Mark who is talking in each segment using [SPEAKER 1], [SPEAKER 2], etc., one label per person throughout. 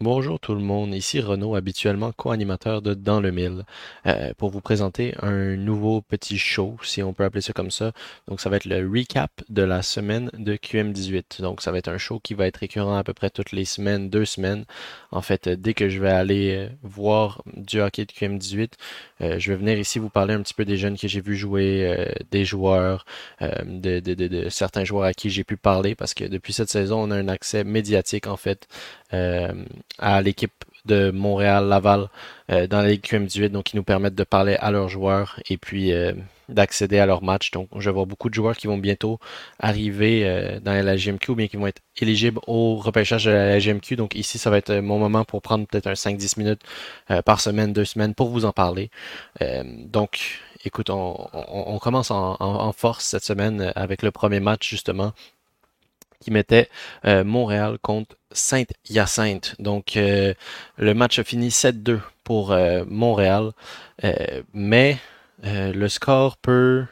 [SPEAKER 1] Bonjour tout le monde, ici Renaud, habituellement co-animateur de Dans le Mille, euh, pour vous présenter un nouveau petit show, si on peut appeler ça comme ça. Donc ça va être le recap de la semaine de QM18. Donc ça va être un show qui va être récurrent à peu près toutes les semaines, deux semaines. En fait, euh, dès que je vais aller euh, voir du hockey de QM18, euh, je vais venir ici vous parler un petit peu des jeunes que j'ai vu jouer, des joueurs, de, certains joueurs à qui j'ai pu parler, parce que depuis cette saison, on a un accès médiatique en fait à l'équipe de Montréal-Laval euh, dans la Ligue QM18, donc qui nous permettent de parler à leurs joueurs et puis euh, d'accéder à leurs matchs. Donc, je vais voir beaucoup de joueurs qui vont bientôt arriver euh, dans la GMQ ou bien qui vont être éligibles au repêchage de la GMQ. Donc, ici, ça va être mon moment pour prendre peut-être un cinq dix minutes euh, par semaine, deux semaines pour vous en parler. Euh, donc, écoute, on, on- on commence en, en- en force cette semaine avec le premier match, justement qui mettait euh, Montréal contre Saint-Hyacinthe. Donc, euh, le match a fini 7-2 pour euh, Montréal, euh, mais euh, le score peut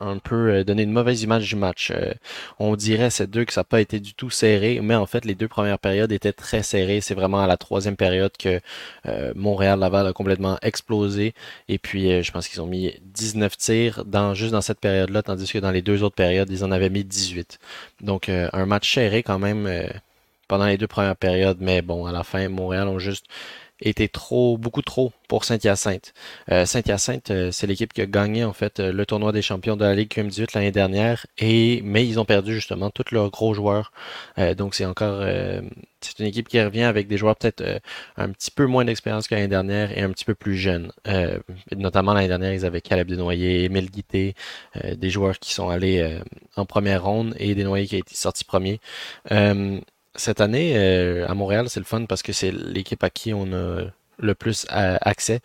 [SPEAKER 1] un peu euh, donner une mauvaise image du match. Euh, on dirait ces deux que ça n'a pas été du tout serré, mais en fait les deux premières périodes étaient très serrées. C'est vraiment à la troisième période que euh, Montréal-Laval a complètement explosé. Et puis je pense qu'ils ont mis 19 tirs dans, juste dans cette période-là, tandis que dans les deux autres périodes, ils en avaient mis 18. Donc un match serré quand même pendant les deux premières périodes, mais bon, à la fin, Montréal ont juste était trop, beaucoup trop pour Saint-Hyacinthe. Euh, Saint-Hyacinthe, euh, c'est l'équipe qui a gagné en fait euh, le tournoi des champions de la Ligue QM18 l'année dernière, et mais ils ont perdu justement tous leurs gros joueurs. Donc c'est encore c'est une équipe qui revient avec des joueurs peut-être un petit peu moins d'expérience que l'année dernière et un petit peu plus jeunes. Notamment l'année dernière, ils avaient Caleb Desnoyers, Émile Guité, des joueurs qui sont allés en première ronde et Desnoyers qui a été sorti premier. Cette année, euh, à Montréal, c'est le fun parce que c'est l'équipe à qui on a le plus euh, accès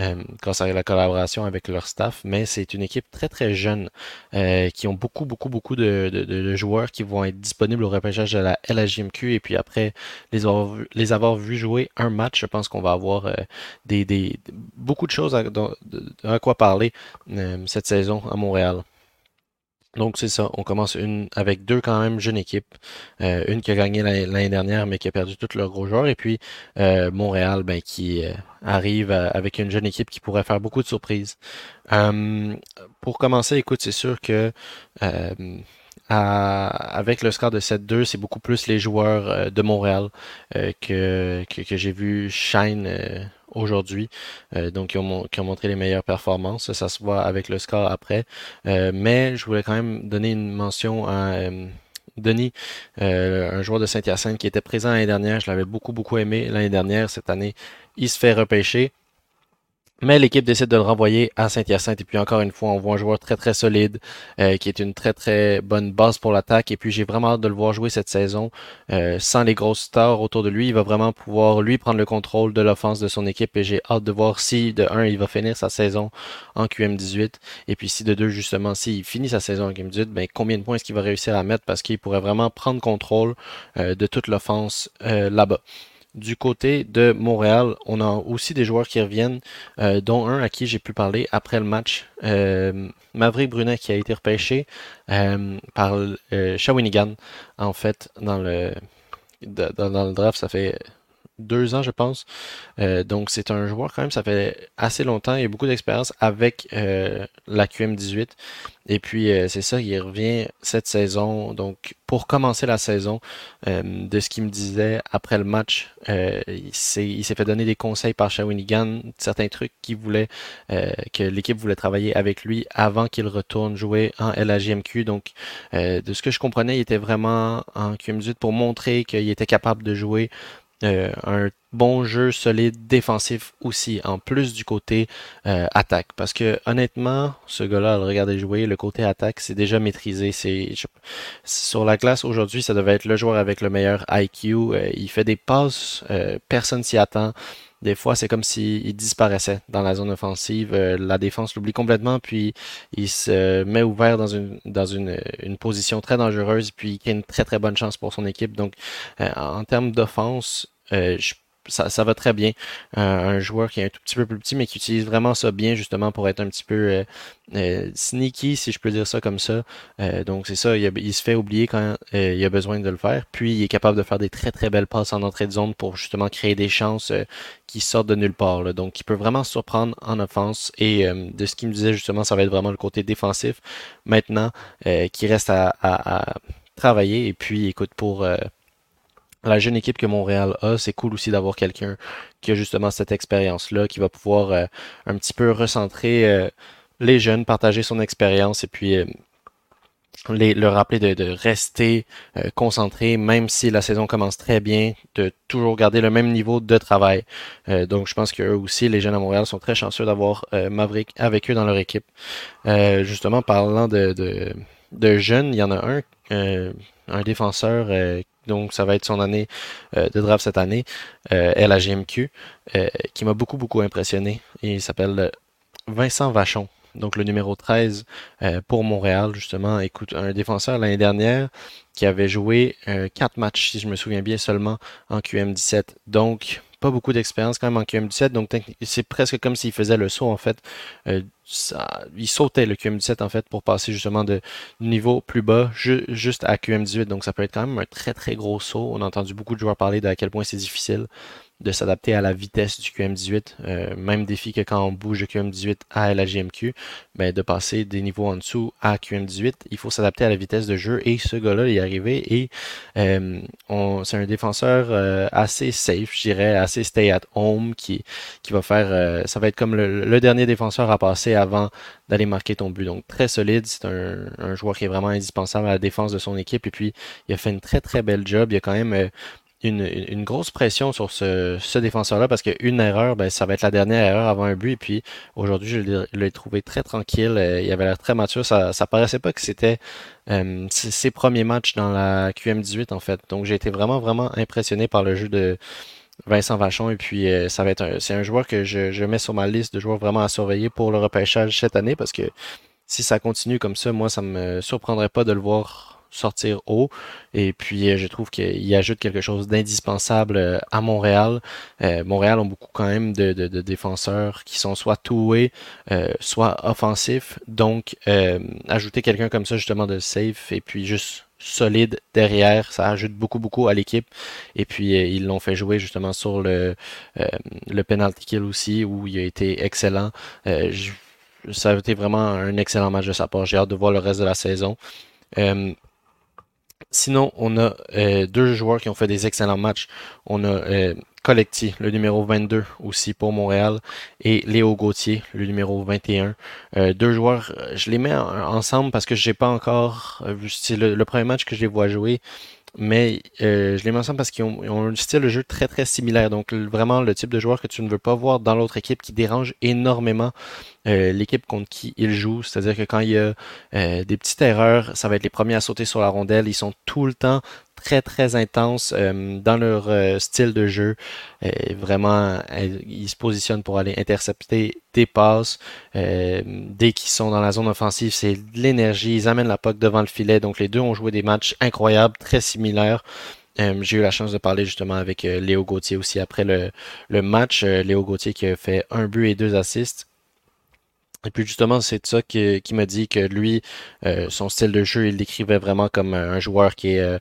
[SPEAKER 1] euh, grâce à la collaboration avec leur staff, mais c'est une équipe très très jeune euh, qui ont beaucoup beaucoup beaucoup de, joueurs qui vont être disponibles au repêchage de la LHJMQ et puis après les avoir vus jouer un match, je pense qu'on va avoir des, beaucoup de choses à, quoi parler cette saison à Montréal. Donc c'est ça, on commence une avec deux quand même jeunes équipes, Euh, une qui a gagné l'année dernière mais qui a perdu tous leurs gros joueurs. Et puis euh, Montréal ben, qui euh, arrive à- avec une jeune équipe qui pourrait faire beaucoup de surprises. Euh, pour commencer, écoute, c'est sûr que euh, à- avec le score de 7-2, c'est beaucoup plus les joueurs euh, de Montréal euh, que, que, que j'ai vu shine euh, aujourd'hui, euh, donc qui ont, montré les meilleures performances. Ça, se voit avec le score après. Euh, mais je voulais quand même donner une mention à euh, Denis, un joueur de Saint-Hyacinthe qui était présent l'année dernière. Je l'avais beaucoup, beaucoup aimé l'année dernière. Cette année, il se fait repêcher. Mais l'équipe décide de le renvoyer à Saint-Hyacinthe. Et puis encore une fois, on voit un joueur très très solide, euh, qui est une très très bonne base pour l'attaque. Et puis j'ai vraiment hâte de le voir jouer cette saison. Euh, sans les grosses stars autour de lui, il va vraiment pouvoir lui prendre le contrôle de l'offense de son équipe. Et j'ai hâte de voir si de un, il va finir sa saison en QM18. Et puis si de deux, justement, s'il finit sa saison en QM18, ben combien de points est-ce qu'il va réussir à mettre? Parce qu'il pourrait vraiment prendre contrôle euh, de toute l'offense euh, là-bas. Du côté de Montréal, on a aussi des joueurs qui reviennent, euh, dont un à qui j'ai pu parler après le match, euh, Maverick Brunet, qui a été repêché euh, par euh, Shawinigan, en fait, dans le, dans, dans le draft, ça fait deux ans, je pense. Euh, donc, c'est un joueur quand même, ça fait assez longtemps, il a beaucoup d'expérience avec euh, la QM18. Et puis, euh, c'est ça, il revient cette saison. Donc, pour commencer la saison, de ce qu'il me disait après le match, il s'est, fait donner des conseils par Shawinigan, certains trucs qu'il voulait, que l'équipe voulait travailler avec lui avant qu'il retourne jouer en LHJMQ. Donc, de ce que je comprenais, il était vraiment en QM18 pour montrer qu'il était capable de jouer euh, un bon jeu solide défensif aussi, en plus du côté euh, attaque. Parce que honnêtement, ce gars-là, le regarder jouer, le côté attaque, c'est déjà maîtrisé. C'est sur la glace aujourd'hui, ça devait être le joueur avec le meilleur IQ. Euh, il fait des passes, personne s'y attend. Des fois, c'est comme s'il disparaissait dans la zone offensive. Euh, la défense l'oublie complètement, puis il se met ouvert dans une dans une, une position très dangereuse, puis il crée une très très bonne chance pour son équipe. Donc, euh, en termes d'offense, euh, je- ça, va très bien. un joueur qui est un tout petit peu plus petit, mais qui utilise vraiment ça bien justement pour être un petit peu sneaky, si je peux dire ça comme ça. donc c'est ça, il, se fait oublier quand il a besoin de le faire. Puis il est capable de faire des très très belles passes en entrée de zone pour justement créer des chances qui sortent de nulle part. Donc il peut vraiment surprendre en offense. Et de ce qu'il me disait justement, ça va être vraiment le côté défensif maintenant qui reste à, travailler. Et puis écoute, pour la jeune équipe que Montréal a, c'est cool aussi d'avoir quelqu'un qui a justement cette expérience-là, qui va pouvoir euh, un petit peu recentrer euh, les jeunes, partager son expérience et puis euh, les, leur rappeler de, rester concentré, même si la saison commence très bien, de toujours garder le même niveau de travail. donc je pense qu'eux aussi, les jeunes à Montréal, sont très chanceux d'avoir Maverick avec eux dans leur équipe. justement, parlant de, de, de, jeunes, il y en a un, un défenseur donc ça va être son année euh, de draft cette année, euh, LAGMQ, euh, qui m'a beaucoup, beaucoup impressionné. Il s'appelle Vincent Vachon, donc le numéro 13 pour Montréal, justement. Écoute, un défenseur l'année dernière qui avait joué 4 matchs, si je me souviens bien, seulement en QM17. Donc, pas beaucoup d'expérience quand même en QM17, donc c'est presque comme s'il faisait le saut en fait. Euh, il sautait le QM17 en fait pour passer justement de niveau plus bas juste à QM18, donc ça peut être quand même un très très gros saut. On a entendu beaucoup de joueurs parler de à quel point c'est difficile de s'adapter à la vitesse du QM18. Euh, même défi que quand on bouge de QM18 à la GMQ, ben, de passer des niveaux en dessous à QM18, il faut s'adapter à la vitesse de jeu et ce gars-là est arrivé et euh, c'est un défenseur euh, assez safe, je dirais, assez stay at home qui, qui va faire, euh, ça va être comme le, dernier défenseur à passer avant d'aller marquer ton but. Donc très solide, c'est un, un, joueur qui est vraiment indispensable à la défense de son équipe et puis il a fait une très très belle job. Il a quand même une, grosse pression sur ce, ce défenseur-là parce qu'une erreur, ben, ça va être la dernière erreur avant un but. Et puis aujourd'hui, je l'ai trouvé très tranquille. Euh, il avait l'air très mature. Ça, ça paraissait pas que c'était euh, ses premiers matchs dans la QM18 en fait. Donc j'ai été vraiment vraiment impressionné par le jeu de Vincent Vachon. Et puis euh, ça va être c'est un joueur que je, je mets sur ma liste de joueurs vraiment à surveiller pour le repêchage cette année parce que si ça continue comme ça, moi ça me surprendrait pas de le voir sortir haut. Et puis, euh, je trouve qu'il ajoute quelque chose d'indispensable euh, à Montréal. Euh, Montréal ont beaucoup quand même de, de, défenseurs qui sont soit two-way, soit offensifs. Donc, ajouter quelqu'un comme ça, justement, de safe et puis juste solide derrière, ça ajoute beaucoup beaucoup à l'équipe. Et puis ils l'ont fait jouer justement sur le le penalty kill aussi où il a été excellent. ça a été vraiment un excellent match de sa part. J'ai hâte de voir le reste de la saison. Sinon, on a euh, deux joueurs qui ont fait des excellents matchs. On a euh, Collecti, le numéro 22 aussi pour Montréal, et Léo Gauthier, le numéro 21. Euh, deux joueurs, je les mets ensemble parce que j'ai pas encore c'est le, premier match que je les vois jouer mais euh, je les mentionne parce qu'ils ont, un style de jeu très très similaire. Donc vraiment le type de joueur que tu ne veux pas voir dans l'autre équipe qui dérange énormément euh, l'équipe contre qui ils jouent. C'est-à-dire que quand il y a euh, des petites erreurs, ça va être les premiers à sauter sur la rondelle. Ils sont tout le temps très très intenses euh, dans leur euh, style de jeu. vraiment, ils se positionnent pour aller intercepter des passes. Euh, dès qu'ils sont dans la zone offensive, c'est de l'énergie. Ils amènent la puck devant le filet. Donc les deux ont joué des matchs incroyables, très similaires. J'ai eu la chance de parler justement avec Léo Gauthier aussi après le, le match. Léo Gauthier qui a fait un but et deux assists. Et puis justement, c'est ça qui, qui m'a dit que lui, son style de jeu, il l'écrivait vraiment comme un joueur qui est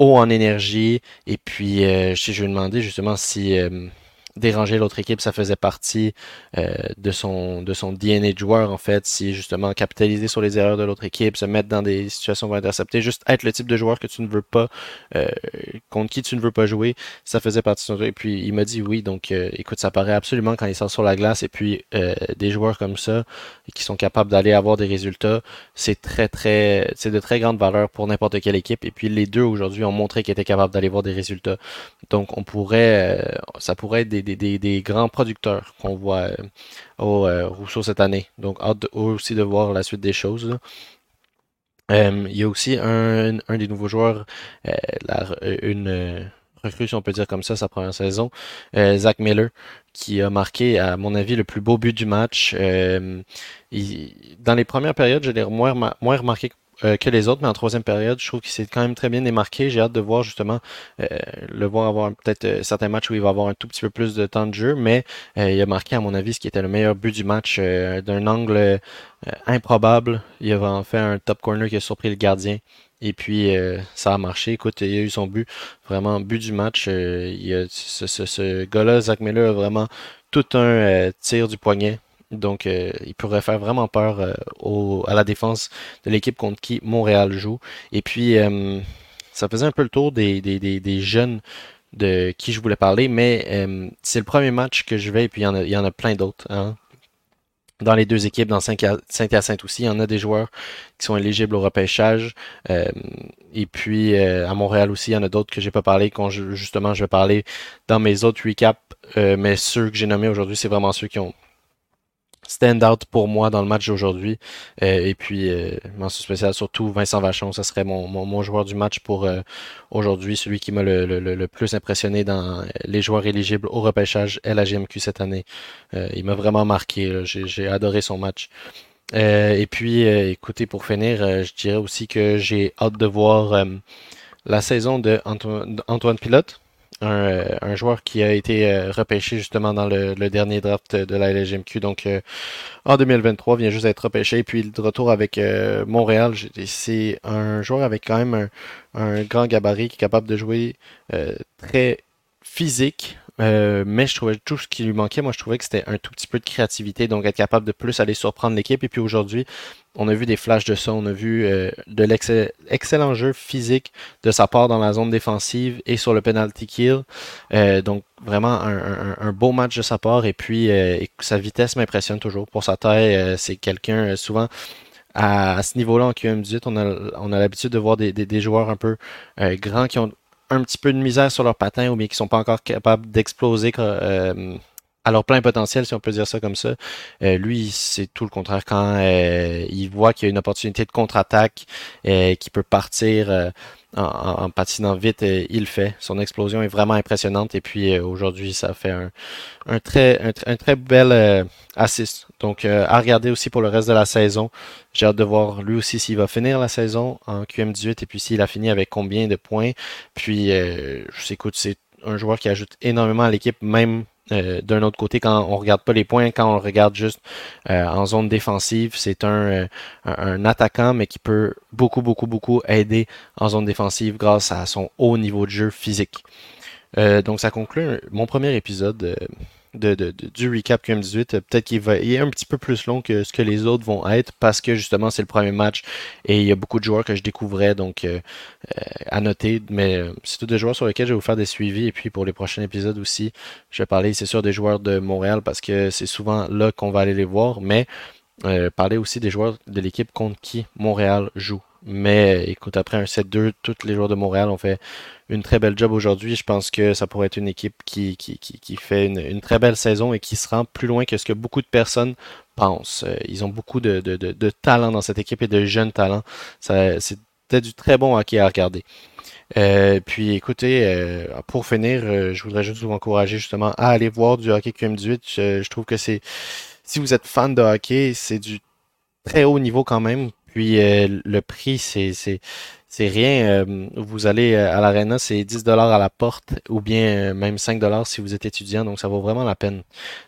[SPEAKER 1] haut en énergie. Et puis, euh, je, je lui ai demandé justement si euh, déranger l'autre équipe, ça faisait partie euh, de son de son DNA de joueur en fait, si justement capitaliser sur les erreurs de l'autre équipe, se mettre dans des situations où intercepter, juste être le type de joueur que tu ne veux pas euh, contre qui tu ne veux pas jouer, ça faisait partie de son jeu. Et puis il m'a dit oui, donc euh, écoute, ça paraît absolument quand il sort sur la glace et puis des joueurs comme ça qui sont capables d'aller avoir des résultats, c'est très très c'est de très grande valeur pour n'importe quelle équipe. Et puis les deux aujourd'hui ont montré qu'ils étaient capables d'aller voir des résultats. Donc on pourrait ça pourrait être des des, grands producteurs qu'on voit euh, au euh, Rousseau cette année. Donc, hâte aussi de voir la suite des choses. Euh, il y a aussi un, des nouveaux joueurs, une recrue, si on peut dire comme ça, sa première saison, Zach Miller, qui a marqué, à mon avis, le plus beau but du match. dans les premières périodes, je l'ai moins, moins remarqué que les autres, mais en troisième période, je trouve qu'il s'est quand même très bien démarqué. J'ai hâte de voir justement le voir avoir peut-être certains matchs où il va avoir un tout petit peu plus de temps de jeu, mais il a marqué, à mon avis, ce qui était le meilleur but du match d'un angle improbable. Il a fait un top corner qui a surpris le gardien. Et puis, ça a marché. Écoute, il a eu son but, vraiment but du match. il a, ce, ce, ce gars-là, Zach Miller, a vraiment tout un tir du poignet donc, euh, il pourrait faire vraiment peur euh, à la défense de l'équipe contre qui Montréal joue. Et puis, euh, ça faisait un peu le tour des, des, jeunes de qui je voulais parler, mais c'est le premier match que je vais, et puis il y en a, il y en a plein d'autres. Hein. Dans les deux équipes, dans Saint-Hyacinthe aussi, il y en a des joueurs qui sont éligibles au repêchage. et puis à Montréal aussi, il y en a d'autres que j'ai pas parlé, quand justement je vais parler dans mes autres recaps. mais ceux que j'ai nommés aujourd'hui, c'est vraiment ceux qui ont stand-out pour moi dans le match d'aujourd'hui. Euh, et puis, euh, mention spéciale surtout Vincent Vachon, ça serait mon, joueur du match pour euh, aujourd'hui, celui qui m'a le, plus impressionné dans les joueurs éligibles au repêchage LAGMQ cette année. il m'a vraiment marqué, j'ai adoré son match. et puis, écoutez, pour finir, je dirais aussi que j'ai hâte de voir la saison de Antoine Pilote. Euh, un, joueur qui a été euh, repêché justement dans le, dernier draft de la LGMQ. Donc euh, en 2023, vient juste d'être repêché. Puis de retour avec Montréal, c'est un joueur avec quand même un, un, grand gabarit qui est capable de jouer très physique, euh, mais je trouvais tout ce qui lui manquait, moi je trouvais que c'était un tout petit peu de créativité, donc être capable de plus aller surprendre l'équipe. Et puis aujourd'hui, on a vu des flashs de ça, on a vu euh, de l'excellent jeu physique de sa part dans la zone défensive et sur le penalty kill. Euh, donc vraiment un, beau match de sa part. Et puis sa vitesse m'impressionne toujours. Pour sa taille, c'est quelqu'un souvent à, ce niveau-là en QM18, on a, l'habitude de voir des, joueurs un peu grands qui ont un petit peu de misère sur leur patin ou bien qui sont pas encore capables d'exploser euh, leur plein potentiel, si on peut dire ça comme ça. Euh, lui, c'est tout le contraire. Quand euh, il voit qu'il y a une opportunité de contre-attaque, et qu'il peut partir en, patinant vite, il le fait. Son explosion est vraiment impressionnante. Et puis aujourd'hui, ça fait un, très, bel assist. Donc à regarder aussi pour le reste de la saison. J'ai hâte de voir lui aussi s'il va finir la saison en QM18 et puis s'il a fini avec combien de points. Puis, euh, je sais, écoute, c'est un joueur qui ajoute énormément à l'équipe, même euh, d'un autre côté, quand on regarde pas les points, quand on regarde juste euh, en zone défensive, c'est un, un, attaquant, mais qui peut beaucoup, beaucoup, beaucoup aider en zone défensive grâce à son haut niveau de jeu physique. donc ça conclut mon premier épisode du recap QM18. Peut-être qu'il va il est un petit peu plus long que ce que les autres vont être parce que justement c'est le premier match et il y a beaucoup de joueurs que je découvrais donc euh, euh, à noter. Mais euh, c'est tous des joueurs sur lesquels je vais vous faire des suivis et puis pour les prochains épisodes aussi, je vais parler c'est sûr des joueurs de Montréal parce que c'est souvent là qu'on va aller les voir, mais parler aussi des joueurs de l'équipe contre qui Montréal joue. Mais écoute, après un 7-2, tous les joueurs de Montréal ont fait une très belle job aujourd'hui. Je pense que ça pourrait être une équipe qui, qui, qui, fait une, très belle saison et qui se rend plus loin que ce que beaucoup de personnes pensent. Euh, ils ont beaucoup de, de, de, talent dans cette équipe et de jeunes talents. C'était du très bon hockey à regarder. Euh, puis écoutez, euh, pour finir, je voudrais juste vous encourager justement à aller voir du hockey QM18. Je, je trouve que c'est, si vous êtes fan de hockey, c'est du très haut niveau quand même. Puis euh, le prix, c'est c'est rien. Euh, vous allez euh, à l'arena, c'est 10 dollars à la porte ou bien même 5 dollars si vous êtes étudiant. Donc ça vaut vraiment la peine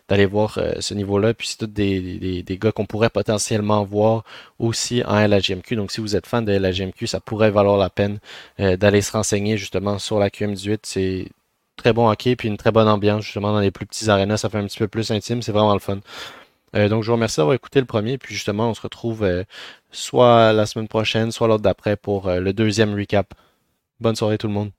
[SPEAKER 1] d'aller voir ce niveau-là. Puis c'est tous des, des, des, gars qu'on pourrait potentiellement voir aussi en LHGMQ. Donc si vous êtes fan de LHGMQ, ça pourrait valoir la peine d'aller se renseigner justement sur la QM18. C'est très bon hockey puis une très bonne ambiance justement dans les plus petits arénas. Ça fait un petit peu plus intime. C'est vraiment le fun. Euh, donc, je vous remercie d'avoir écouté le premier. Puis justement, on se retrouve euh, soit la semaine prochaine, soit l'autre d'après pour euh, le deuxième recap. Bonne soirée tout le monde.